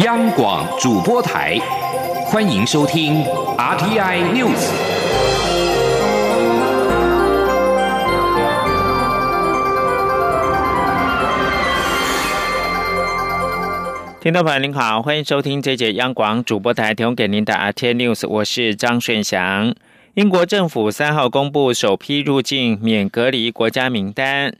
央广主播台，欢迎收听 RTI News。听众朋友您好，欢迎收听这节央广主播台提供给您的 RTI News，我是张顺祥。英国政府三号公布首批入境免隔离国家名单。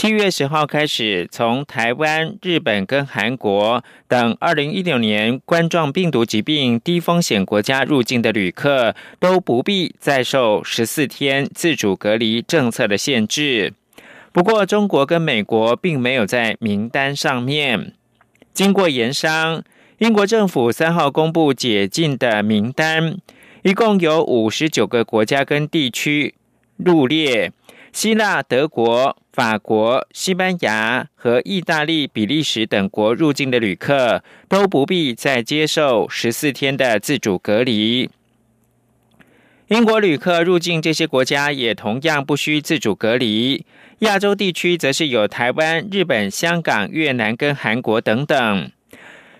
七月十号开始，从台湾、日本跟韩国等二零一六年冠状病毒疾病低风险国家入境的旅客，都不必再受十四天自主隔离政策的限制。不过，中国跟美国并没有在名单上面。经过研商，英国政府三号公布解禁的名单，一共有五十九个国家跟地区入列。希腊、德国、法国、西班牙和意大利、比利时等国入境的旅客都不必再接受十四天的自主隔离。英国旅客入境这些国家也同样不需自主隔离。亚洲地区则是有台湾、日本、香港、越南跟韩国等等。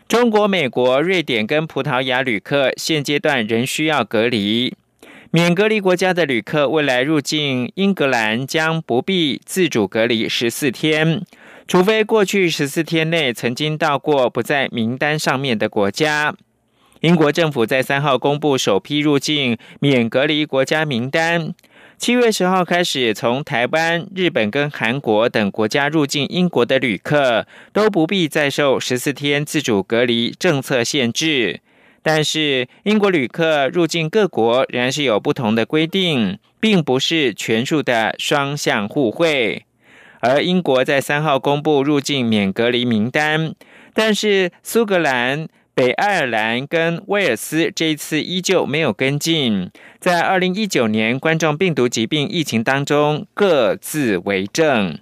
中国、美国、瑞典跟葡萄牙旅客现阶段仍需要隔离。免隔离国家的旅客未来入境英格兰将不必自主隔离十四天，除非过去十四天内曾经到过不在名单上面的国家。英国政府在三号公布首批入境免隔离国家名单，七月十号开始，从台湾、日本跟韩国等国家入境英国的旅客都不必再受十四天自主隔离政策限制。但是，英国旅客入境各国仍然是有不同的规定，并不是全数的双向互惠。而英国在三号公布入境免隔离名单，但是苏格兰、北爱尔兰跟威尔斯这一次依旧没有跟进，在二零一九年冠状病毒疾病疫情当中各自为政。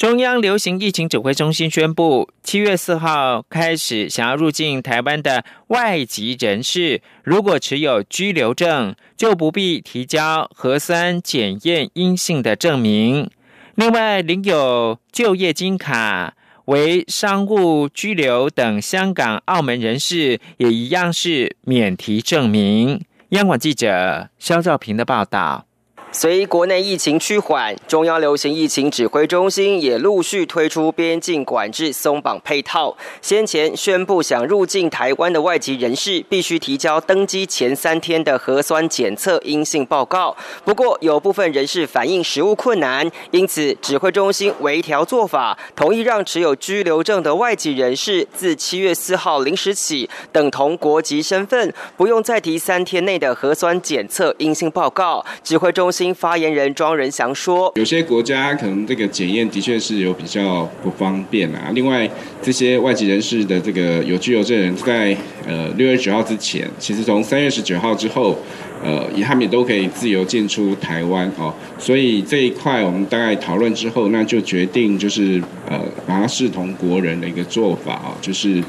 中央流行疫情指挥中心宣布，七月四号开始，想要入境台湾的外籍人士，如果持有居留证，就不必提交核酸检验阴性的证明。另外，领有就业金卡、为商务居留等香港、澳门人士，也一样是免提证明。央广记者肖兆平的报道。随国内疫情趋缓，中央流行疫情指挥中心也陆续推出边境管制松绑配套。先前宣布，想入境台湾的外籍人士必须提交登机前三天的核酸检测阴性报告。不过，有部分人士反映实物困难，因此指挥中心微调做法，同意让持有居留证的外籍人士自七月四号零时起，等同国籍身份，不用再提三天内的核酸检测阴性报告。指挥中心。新发言人庄仁祥说：“有些国家可能这个检验的确是有比较不方便啊。另外，这些外籍人士的这个有居留证人，在呃六月九号之前，其实从三月十九号之后，呃，也他们也都可以自由进出台湾哦。所以这一块我们大概讨论之后，那就决定就是呃，把它视同国人的一个做法啊，就是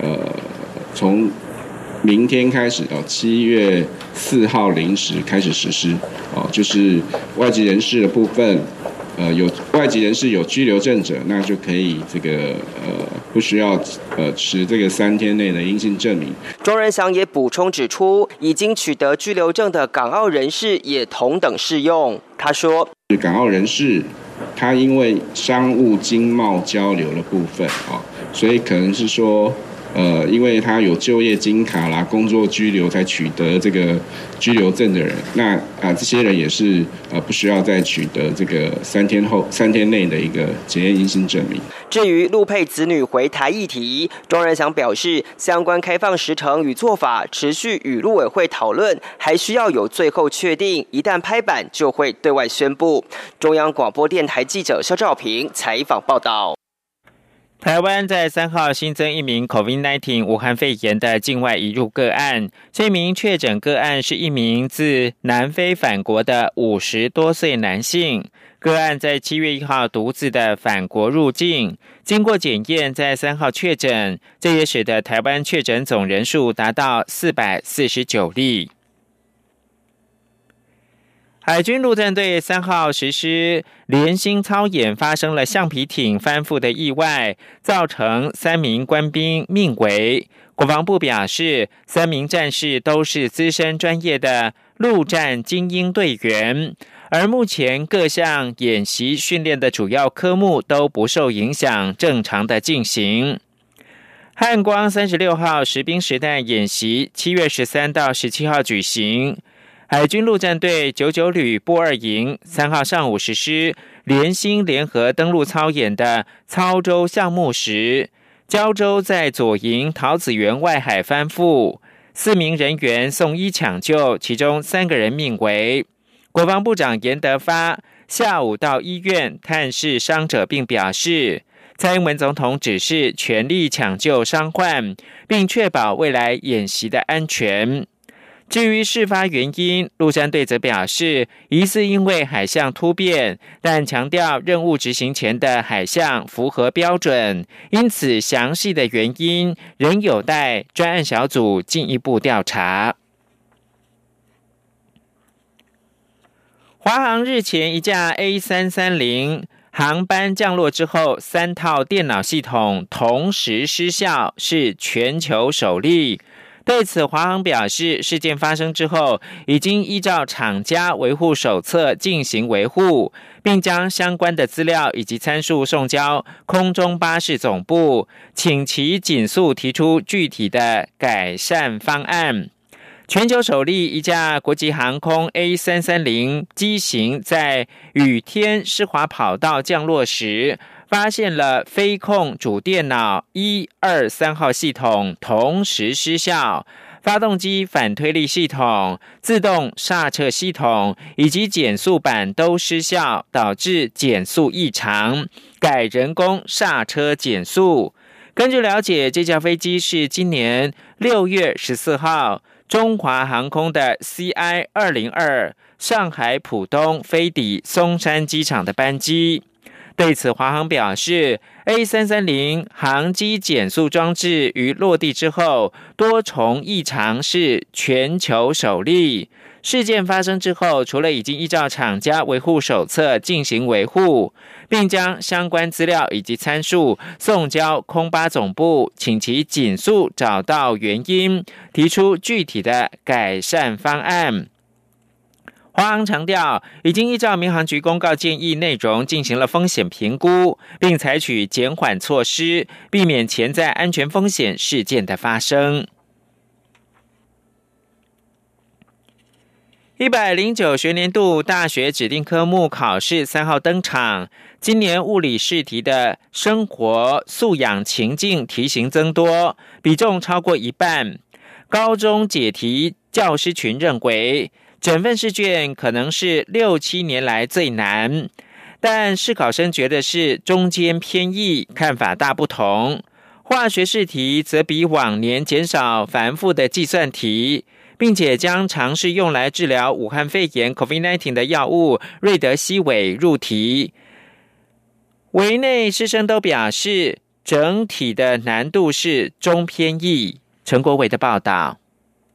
呃从。”明天开始哦七月四号零时开始实施，哦，就是外籍人士的部分，呃，有外籍人士有居留证者，那就可以这个呃不需要呃持这个三天内的阴性证明。庄仁祥也补充指出，已经取得居留证的港澳人士也同等适用。他说，港澳人士他因为商务经贸交流的部分啊，所以可能是说。呃，因为他有就业金卡啦，工作居留才取得这个居留证的人，那啊，这些人也是呃不需要再取得这个三天后三天内的一个检验阴性证明。至于陆配子女回台议题，庄仁祥表示，相关开放时程与做法持续与陆委会讨论，还需要有最后确定，一旦拍板就会对外宣布。中央广播电台记者肖兆平采访报道。台湾在三号新增一名 COVID-19 武汉肺炎的境外移入个案，这名确诊个案是一名自南非返国的五十多岁男性。个案在七月一号独自的返国入境，经过检验，在三号确诊，这也使得台湾确诊总人数达到四百四十九例。海军陆战队三号实施联星操演，发生了橡皮艇翻覆的意外，造成三名官兵命危。国防部表示，三名战士都是资深专业的陆战精英队员，而目前各项演习训练的主要科目都不受影响，正常的进行。汉光三十六号实兵实弹演习，七月十三到十七号举行。海军陆战队九九旅步二营三号上午实施联星联合登陆操演的操舟项目时，胶舟在左营桃子园外海翻覆，四名人员送医抢救，其中三个人命危。国防部长严德发下午到医院探视伤者，并表示，蔡英文总统指示全力抢救伤患，并确保未来演习的安全。至于事发原因，陆战队则表示，疑似因为海象突变，但强调任务执行前的海象符合标准，因此详细的原因仍有待专案小组进一步调查。华航日前一架 A 三三零航班降落之后，三套电脑系统同时失效，是全球首例。对此，华航表示，事件发生之后，已经依照厂家维护手册进行维护，并将相关的资料以及参数送交空中巴士总部，请其紧速提出具体的改善方案。全球首例一架国际航空 A 三三零机型在雨天湿滑跑道降落时。发现了飞控主电脑一二三号系统同时失效，发动机反推力系统、自动刹车系统以及减速板都失效，导致减速异常，改人工刹车减速。根据了解，这架飞机是今年六月十四号中华航空的 CI 二零二上海浦东飞抵松山机场的班机。对此，华航表示，A 三三零航机减速装置于落地之后多重异常是全球首例。事件发生之后，除了已经依照厂家维护手册进行维护，并将相关资料以及参数送交空巴总部，请其紧速找到原因，提出具体的改善方案。华航强调，已经依照民航局公告建议内容进行了风险评估，并采取减缓措施，避免潜在安全风险事件的发生。一百零九学年度大学指定科目考试三号登场，今年物理试题的生活素养情境题型增多，比重超过一半。高中解题教师群认为。整份试卷可能是六七年来最难，但试考生觉得是中间偏易，看法大不同。化学试题则比往年减少繁复的计算题，并且将尝试用来治疗武汉肺炎 （COVID-19） 的药物瑞德西韦入题。围内师生都表示，整体的难度是中偏易。陈国伟的报道。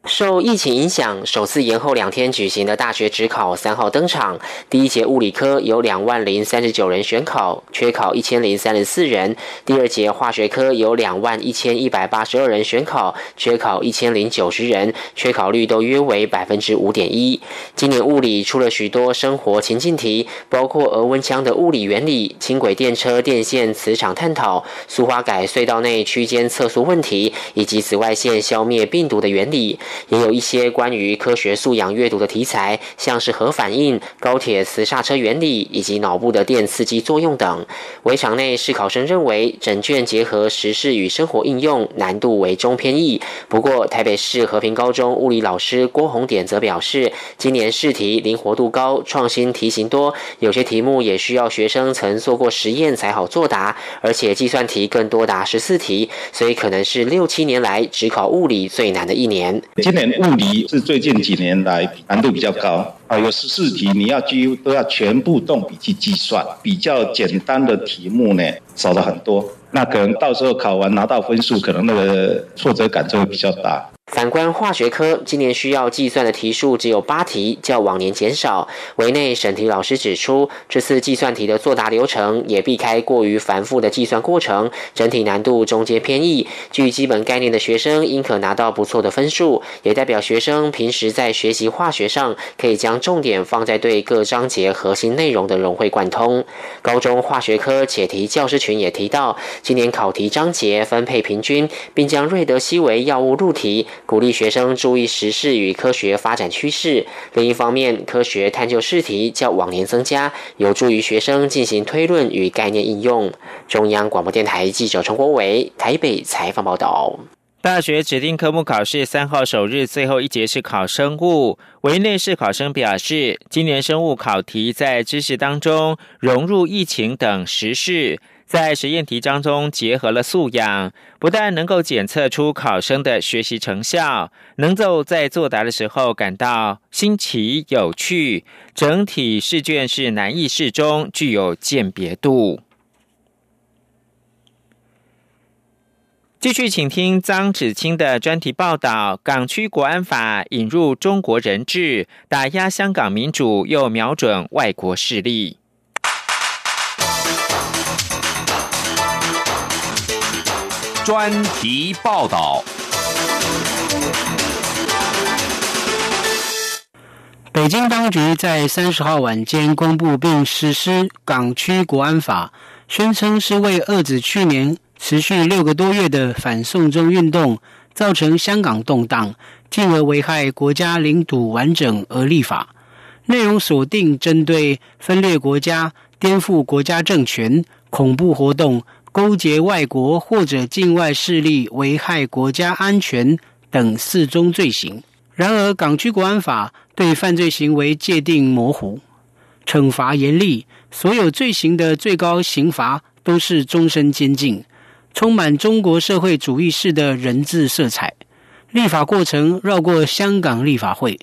受疫情影响，首次延后两天举行的大学指考三号登场。第一节物理科有两万零三十九人选考，缺考一千零三十四人；第二节化学科有两万一千一百八十二人选考，缺考一千零九十人，缺考率都约为百分之五点一。今年物理出了许多生活情境题，包括额温枪的物理原理、轻轨电车电线磁场探讨、苏花改隧道内区间测速问题，以及紫外线消灭病毒的原理。也有一些关于科学素养阅读的题材，像是核反应、高铁磁刹车原理以及脑部的电刺激作用等。围场内试考生认为，整卷结合时事与生活应用，难度为中偏易。不过，台北市和平高中物理老师郭宏典则表示，今年试题灵活度高，创新题型多，有些题目也需要学生曾做过实验才好作答，而且计算题更多达十四题，所以可能是六七年来只考物理最难的一年。今年物理是最近几年来难度比较高啊，有十四题，你要几乎都要全部动笔去计算，比较简单的题目呢少了很多，那可能到时候考完拿到分数，可能那个挫折感就会比较大。反观化学科，今年需要计算的题数只有八题，较往年减少。委内审题老师指出，这次计算题的作答流程也避开过于繁复的计算过程，整体难度中间偏易。具基本概念的学生应可拿到不错的分数，也代表学生平时在学习化学上可以将重点放在对各章节核心内容的融会贯通。高中化学科解题教师群也提到，今年考题章节分配平均，并将瑞德西韦药物入题。鼓励学生注意时事与科学发展趋势。另一方面，科学探究试题较往年增加，有助于学生进行推论与概念应用。中央广播电台记者陈国伟台北采访报道。大学指定科目考试三号首日最后一节是考生物。维内市考生表示，今年生物考题在知识当中融入疫情等时事。在实验题当中结合了素养，不但能够检测出考生的学习成效，能够在作答的时候感到新奇有趣，整体试卷是难易适中，具有鉴别度。继续，请听张子清的专题报道：港区国安法引入中国人质，打压香港民主，又瞄准外国势力。专题报道：北京当局在三十号晚间公布并实施港区国安法，宣称是为遏制去年持续六个多月的反送中运动造成香港动荡，进而危害国家领土完整而立法。内容锁定针对分裂国家、颠覆国家政权、恐怖活动。勾结外国或者境外势力危害国家安全等四宗罪行。然而，港区国安法对犯罪行为界定模糊，惩罚严厉，所有罪行的最高刑罚都是终身监禁，充满中国社会主义式的人治色彩。立法过程绕过香港立法会，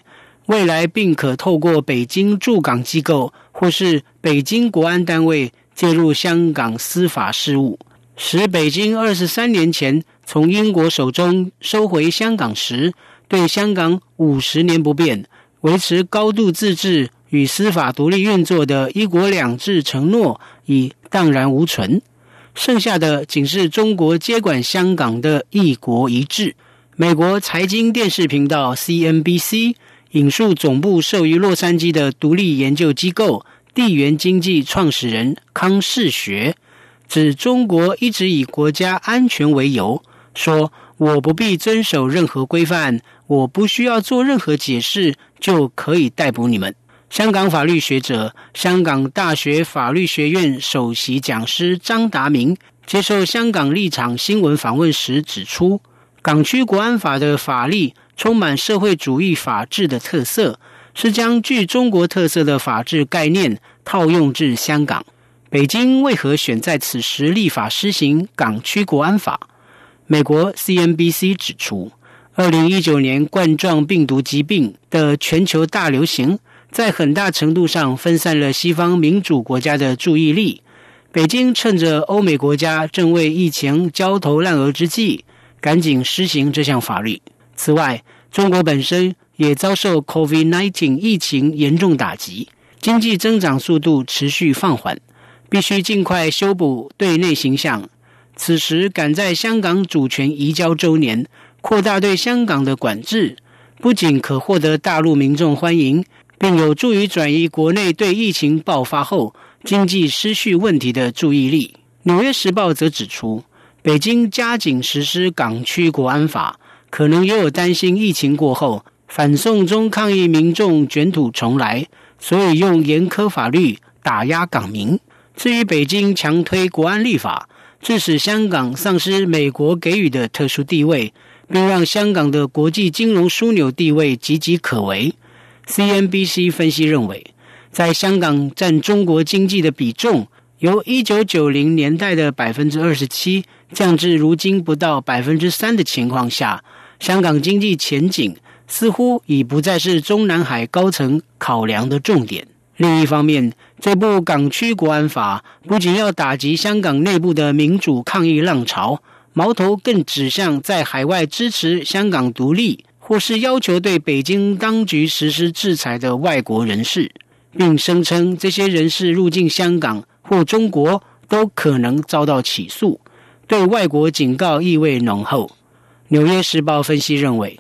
未来并可透过北京驻港机构或是北京国安单位。介入香港司法事务，使北京二十三年前从英国手中收回香港时，对香港五十年不变、维持高度自治与司法独立运作的一国两制承诺已荡然无存，剩下的仅是中国接管香港的一国一制。美国财经电视频道 CNBC 引述总部设于洛杉矶的独立研究机构。地缘经济创始人康世学指，中国一直以国家安全为由，说我不必遵守任何规范，我不需要做任何解释就可以逮捕你们。香港法律学者、香港大学法律学院首席讲师张达明接受香港立场新闻访问时指出，港区国安法的法律充满社会主义法治的特色。是将具中国特色的法治概念套用至香港。北京为何选在此时立法施行港区国安法？美国 CNBC 指出，二零一九年冠状病毒疾病的全球大流行，在很大程度上分散了西方民主国家的注意力。北京趁着欧美国家正为疫情焦头烂额之际，赶紧施行这项法律。此外，中国本身。也遭受 COVID-19 疫情严重打击，经济增长速度持续放缓，必须尽快修补对内形象。此时赶在香港主权移交周年，扩大对香港的管制，不仅可获得大陆民众欢迎，并有助于转移国内对疫情爆发后经济失序问题的注意力。《纽约时报》则指出，北京加紧实施港区国安法，可能也有担心疫情过后。反送中抗议民众卷土重来，所以用严苛法律打压港民。至于北京强推国安立法，致使香港丧失美国给予的特殊地位，并让香港的国际金融枢纽地位岌岌可危。CNBC 分析认为，在香港占中国经济的比重由一九九零年代的百分之二十七降至如今不到百分之三的情况下，香港经济前景。似乎已不再是中南海高层考量的重点。另一方面，这部港区国安法不仅要打击香港内部的民主抗议浪潮，矛头更指向在海外支持香港独立，或是要求对北京当局实施制裁的外国人士，并声称这些人士入境香港或中国都可能遭到起诉，对外国警告意味浓厚。《纽约时报》分析认为，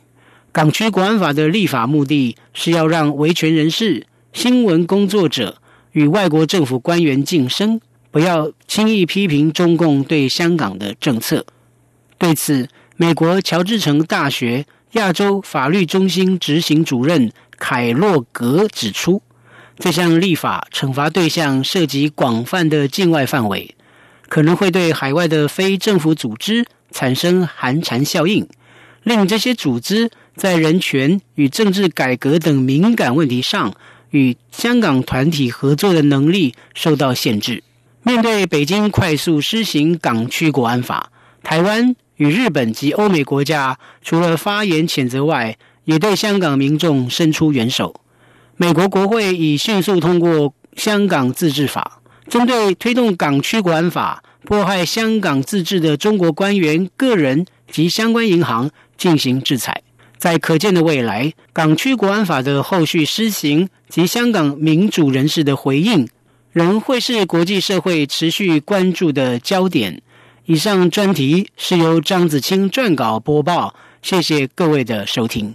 港区国安法的立法目的是要让维权人士、新闻工作者与外国政府官员晋升。不要轻易批评中共对香港的政策。对此，美国乔治城大学亚洲法律中心执行主任凯洛格指出，这项立法惩罚对象涉及广泛的境外范围，可能会对海外的非政府组织产生寒蝉效应，令这些组织在人权与政治改革等敏感问题上与香港团体合作的能力受到限制。面对北京快速施行港区国安法，台湾与日本及欧美国家除了发言谴责外，也对香港民众伸出援手。美国国会已迅速通过《香港自治法》，针对推动港区国安法、迫害香港自治的中国官员、个人及相关银行进行制裁。在可见的未来，港区国安法的后续施行及香港民主人士的回应。仍会是国际社会持续关注的焦点。以上专题是由张子清撰稿播报，谢谢各位的收听。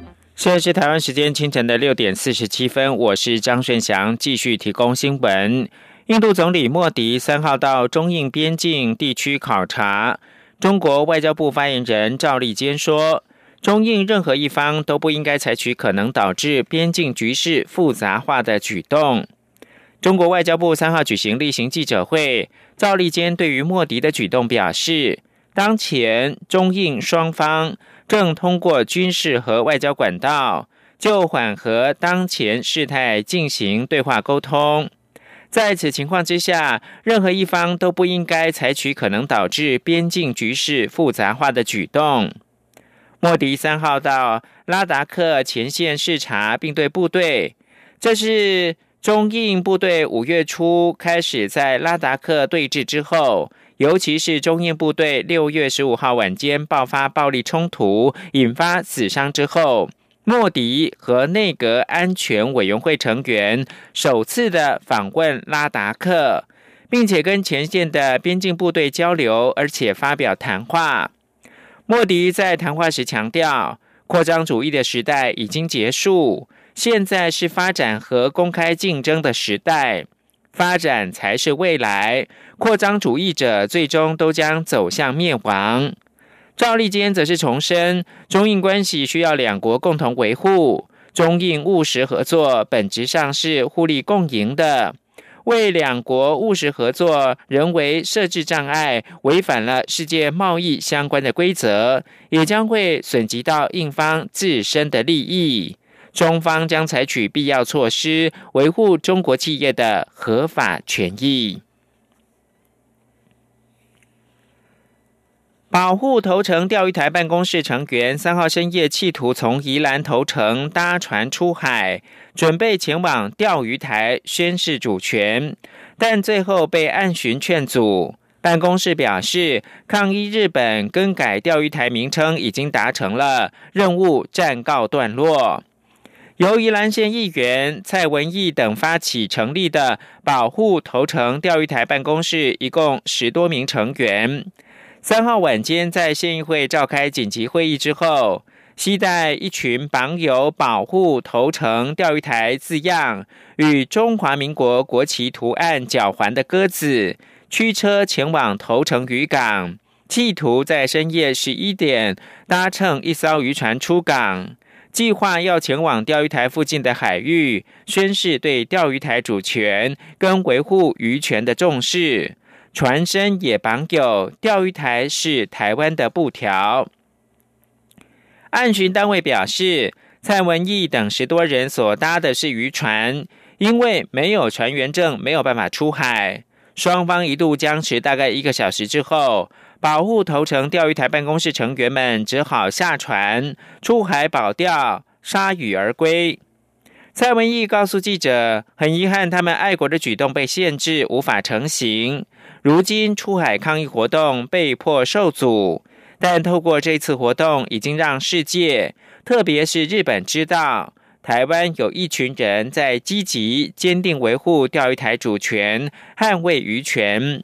现在是台湾时间清晨的六点四十七分，我是张顺祥，继续提供新闻。印度总理莫迪三号到中印边境地区考察，中国外交部发言人赵立坚说，中印任何一方都不应该采取可能导致边境局势复杂化的举动。中国外交部三号举行例行记者会，赵立坚对于莫迪的举动表示，当前中印双方。正通过军事和外交管道，就缓和当前事态进行对话沟通。在此情况之下，任何一方都不应该采取可能导致边境局势复杂化的举动。莫迪三号到拉达克前线视察，并对部队，这是中印部队五月初开始在拉达克对峙之后。尤其是中印部队六月十五号晚间爆发暴力冲突，引发死伤之后，莫迪和内阁安全委员会成员首次的访问拉达克，并且跟前线的边境部队交流，而且发表谈话。莫迪在谈话时强调，扩张主义的时代已经结束，现在是发展和公开竞争的时代。发展才是未来，扩张主义者最终都将走向灭亡。赵立坚则是重申，中印关系需要两国共同维护，中印务实合作本质上是互利共赢的。为两国务实合作人为设置障碍，违反了世界贸易相关的规则，也将会损及到印方自身的利益。中方将采取必要措施，维护中国企业的合法权益。保护头城钓鱼台办公室成员三号深夜企图从宜兰头城搭船出海，准备前往钓鱼台宣示主权，但最后被暗巡劝阻。办公室表示，抗议日本更改钓鱼台名称已经达成了，任务暂告段落。由宜兰县议员蔡文义等发起成立的保护头城钓鱼台办公室，一共十多名成员。三号晚间在县议会召开紧急会议之后，携带一群绑有“保护头城钓鱼台”字样与中华民国国旗图案脚环的鸽子，驱车前往头城渔港，企图在深夜十一点搭乘一艘渔船出港。计划要前往钓鱼台附近的海域，宣示对钓鱼台主权跟维护渔权的重视。船身也绑有“钓鱼台是台湾的布条”。案巡单位表示，蔡文义等十多人所搭的是渔船，因为没有船员证，没有办法出海。双方一度僵持大概一个小时之后。保护头城钓鱼台办公室成员们只好下船出海保钓，铩羽而归。蔡文义告诉记者：“很遗憾，他们爱国的举动被限制，无法成行。如今出海抗议活动被迫受阻，但透过这次活动，已经让世界，特别是日本知道，台湾有一群人在积极、坚定维护钓鱼台主权，捍卫渔权。”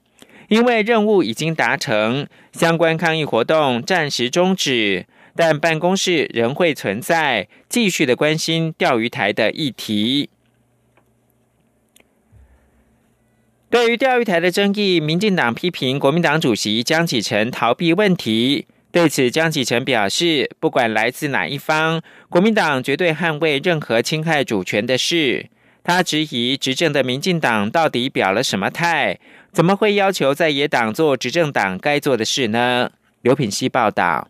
因为任务已经达成，相关抗议活动暂时终止，但办公室仍会存在，继续的关心钓鱼台的议题。对于钓鱼台的争议，民进党批评国民党主席江启臣逃避问题。对此，江启臣表示，不管来自哪一方，国民党绝对捍卫任何侵害主权的事。他质疑执政的民进党到底表了什么态？怎么会要求在野党做执政党该做的事呢？刘品希报道。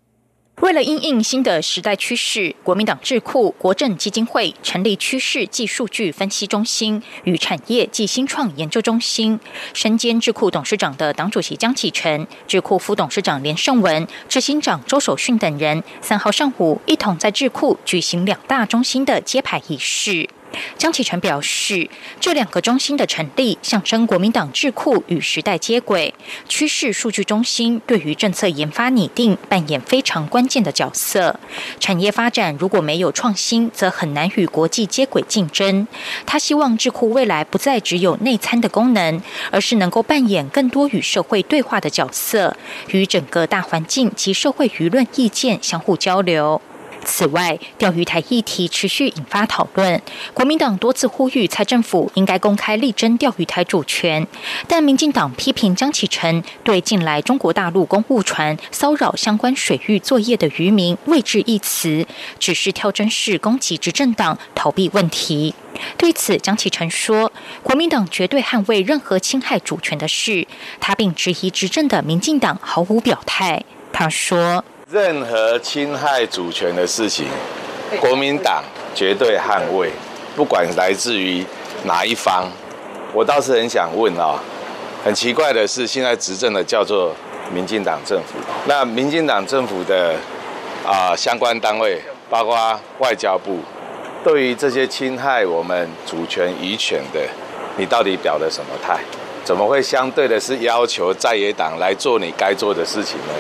为了应应新的时代趋势，国民党智库国政基金会成立趋势暨数据分析中心与产业暨新创研究中心。身兼智库董事长的党主席江启臣、智库副董事长连胜文、执行长周守训等人，三号上午一同在智库举行两大中心的揭牌仪式。江启臣表示，这两个中心的成立，象征国民党智库与时代接轨。趋势数据中心对于政策研发拟定扮演非常关键的角色。产业发展如果没有创新，则很难与国际接轨竞争。他希望智库未来不再只有内参的功能，而是能够扮演更多与社会对话的角色，与整个大环境及社会舆论意见相互交流。此外，钓鱼台议题持续引发讨论。国民党多次呼吁蔡政府应该公开力争钓鱼台主权，但民进党批评江启臣对近来中国大陆公务船骚扰相关水域作业的渔民未置一词，只是跳针式攻击执政党，逃避问题。对此，江启臣说：“国民党绝对捍卫任何侵害主权的事。”他并质疑执政的民进党毫无表态。他说。任何侵害主权的事情，国民党绝对捍卫，不管来自于哪一方。我倒是很想问啊，很奇怪的是，现在执政的叫做民进党政府，那民进党政府的啊相关单位，包括外交部，对于这些侵害我们主权遗权的，你到底表了什么态？怎么会相对的是要求在野党来做你该做的事情呢？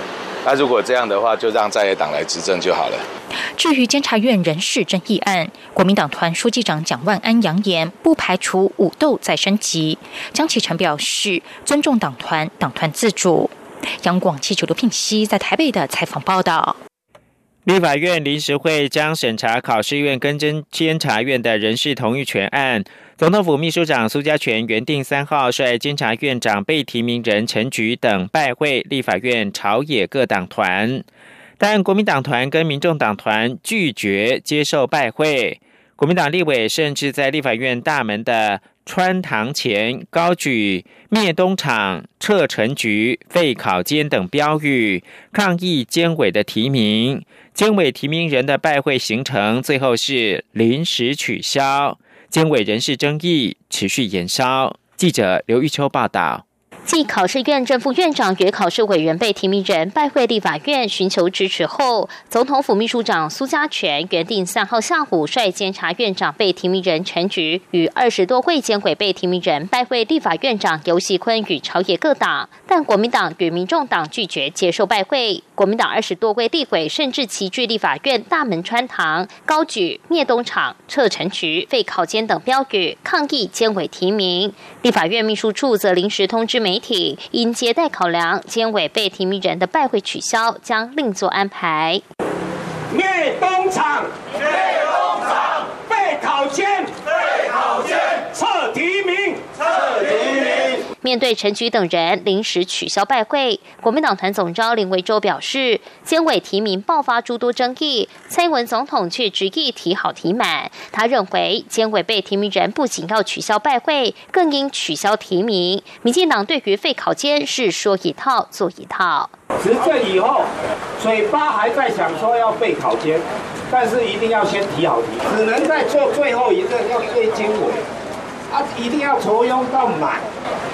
那如果这样的话，就让在野党来执政就好了。至于监察院人事争议案，国民党团书记长蒋万安扬言，不排除武斗再升级。江启臣表示，尊重党团，党团自主。杨广记者刘聘息在台北的采访报道。立法院临时会将审查考试院跟监监察院的人事同意权案。总统府秘书长苏家全原定三号率监察院长被提名人陈菊等拜会立法院朝野各党团，但国民党团跟民众党团拒绝接受拜会。国民党立委甚至在立法院大门的穿堂前高举“灭东厂、撤陈局、废考监”等标语，抗议监委的提名。监委提名人的拜会行程最后是临时取消，监委人事争议持续延烧。记者刘玉秋报道。继考试院正副院长与考试委员被提名人拜会立法院寻求支持后，总统府秘书长苏家全原定三号下午率监察院长被提名人陈菊与二十多位监委被提名人拜会立法院长游锡坤与朝野各党，但国民党与民众党拒绝接受拜会。国民党二十多位立委甚至齐聚立法院大门穿堂，高举灭东厂、撤陈局、废考监等标语，抗议监委提名。立法院秘书处则临时通知媒。媒体因接待考量，监委被提名人的拜会取消，将另作安排。灭东厂，灭东厂，废考监，废考监，撤提名，撤提名。面对陈菊等人临时取消拜会，国民党团总召林维洲表示，监委提名爆发诸多争议，蔡英文总统却执意提好提满。他认为，监委被提名人不仅要取消拜会，更应取消提名。民进党对于废考监是说一套做一套。执政以后，嘴巴还在想说要废考监，但是一定要先提好题，只能在做最后一任要推监委。啊，一定要抽佣到满，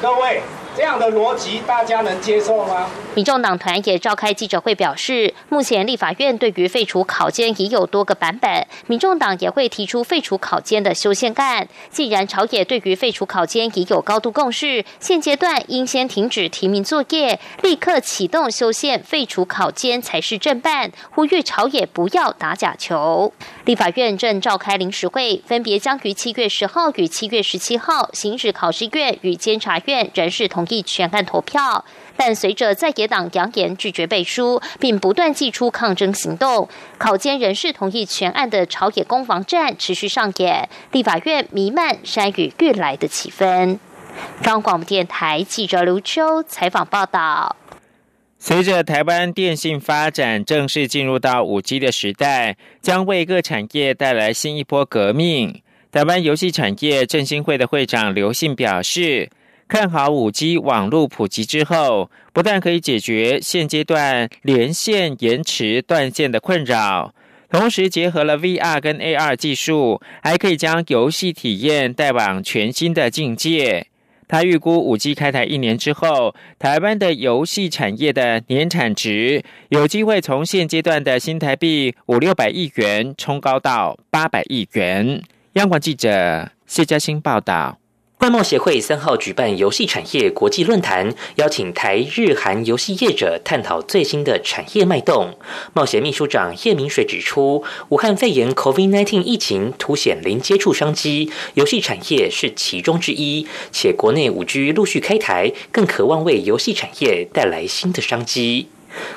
各位。这样的逻辑，大家能接受吗？民众党团也召开记者会，表示目前立法院对于废除考监已有多个版本，民众党也会提出废除考监的修宪案。既然朝野对于废除考监已有高度共识，现阶段应先停止提名作业，立刻启动修宪废除考监才是正办。呼吁朝野不要打假球。立法院正召开临时会，分别将于七月十号与七月十七号行使考试院与监察院人事同。同意全案投票，但随着在野党扬言拒绝背书，并不断祭出抗争行动，考监人士同意全案的朝野攻防战持续上演，立法院弥漫山雨欲来的气氛。中广播电台记者刘秋采访报道。随着台湾电信发展正式进入到五 G 的时代，将为各产业带来新一波革命。台湾游戏产业振兴会的会长刘信表示。看好五 G 网络普及之后，不但可以解决现阶段连线延迟断线的困扰，同时结合了 VR 跟 AR 技术，还可以将游戏体验带往全新的境界。他预估五 G 开台一年之后，台湾的游戏产业的年产值有机会从现阶段的新台币五六百亿元冲高到八百亿元。央广记者谢嘉欣报道。外贸协会三号举办游戏产业国际论坛，邀请台日韩游戏业者探讨最新的产业脉动。贸协秘书长叶明水指出，武汉肺炎 （COVID-19） 疫情凸显零接触商机，游戏产业是其中之一。且国内五 G 陆续开台，更渴望为游戏产业带来新的商机。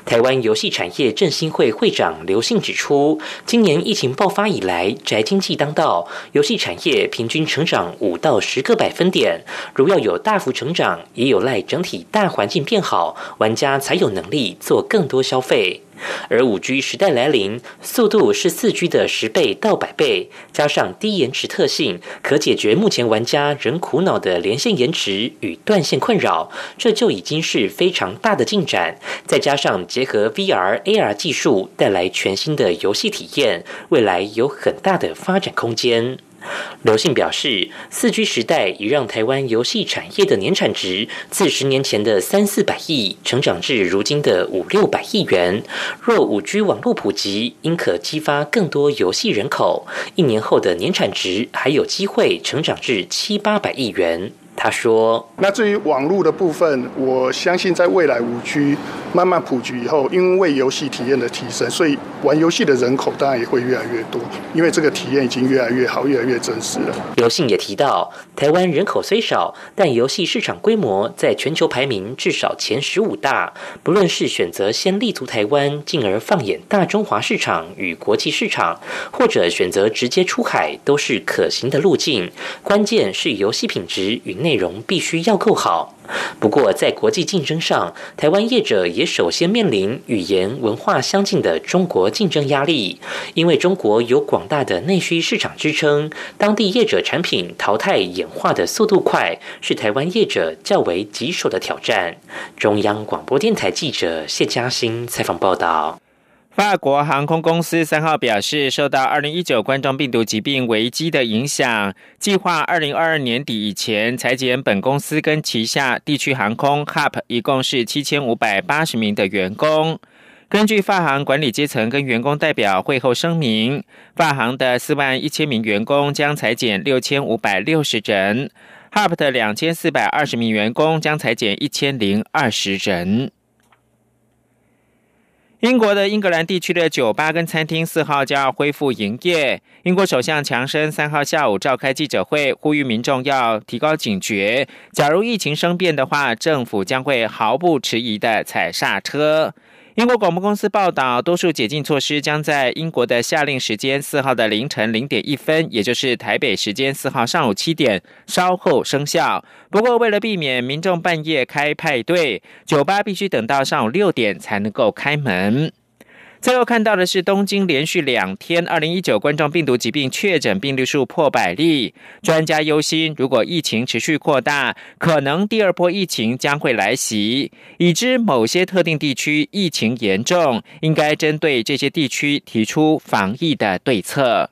台湾游戏产业振兴会会长刘信指出，今年疫情爆发以来，宅经济当道，游戏产业平均成长五到十个百分点。如要有大幅成长，也有赖整体大环境变好，玩家才有能力做更多消费。而五 G 时代来临，速度是四 G 的十倍到百倍，加上低延迟特性，可解决目前玩家仍苦恼的连线延迟与断线困扰，这就已经是非常大的进展。再加上结合 VR、AR 技术，带来全新的游戏体验，未来有很大的发展空间。刘信表示，四 G 时代已让台湾游戏产业的年产值自十年前的三四百亿，成长至如今的五六百亿元。若五 G 网络普及，应可激发更多游戏人口，一年后的年产值还有机会成长至七八百亿元。他说：“那至于网络的部分，我相信在未来五 G 慢慢普及以后，因为游戏体验的提升，所以玩游戏的人口当然也会越来越多。因为这个体验已经越来越好，越来越真实了。”刘信也提到，台湾人口虽少，但游戏市场规模在全球排名至少前十五大。不论是选择先立足台湾，进而放眼大中华市场与国际市场，或者选择直接出海，都是可行的路径。关键是游戏品质与。内容必须要够好。不过，在国际竞争上，台湾业者也首先面临语言文化相近的中国竞争压力。因为中国有广大的内需市场支撑，当地业者产品淘汰演化的速度快，是台湾业者较为棘手的挑战。中央广播电台记者谢嘉欣采访报道。法国航空公司三号表示，受到二零一九冠状病毒疾病危机的影响，计划二零二二年底以前裁减本公司跟旗下地区航空 HUP 一共是七千五百八十名的员工。根据法航管理阶层跟员工代表会后声明，法航的四万一千名员工将裁减六千五百六十人，HUP 的两千四百二十名员工将裁减一千零二十人。英国的英格兰地区的酒吧跟餐厅四号就要恢复营业。英国首相强生三号下午召开记者会，呼吁民众要提高警觉。假如疫情生变的话，政府将会毫不迟疑的踩刹车。英国广播公司报道，多数解禁措施将在英国的下令时间四号的凌晨零点一分，也就是台北时间四号上午七点稍后生效。不过，为了避免民众半夜开派对，酒吧必须等到上午六点才能够开门。最后看到的是，东京连续两天二零一九冠状病毒疾病确诊病例数破百例，专家忧心，如果疫情持续扩大，可能第二波疫情将会来袭。已知某些特定地区疫情严重，应该针对这些地区提出防疫的对策。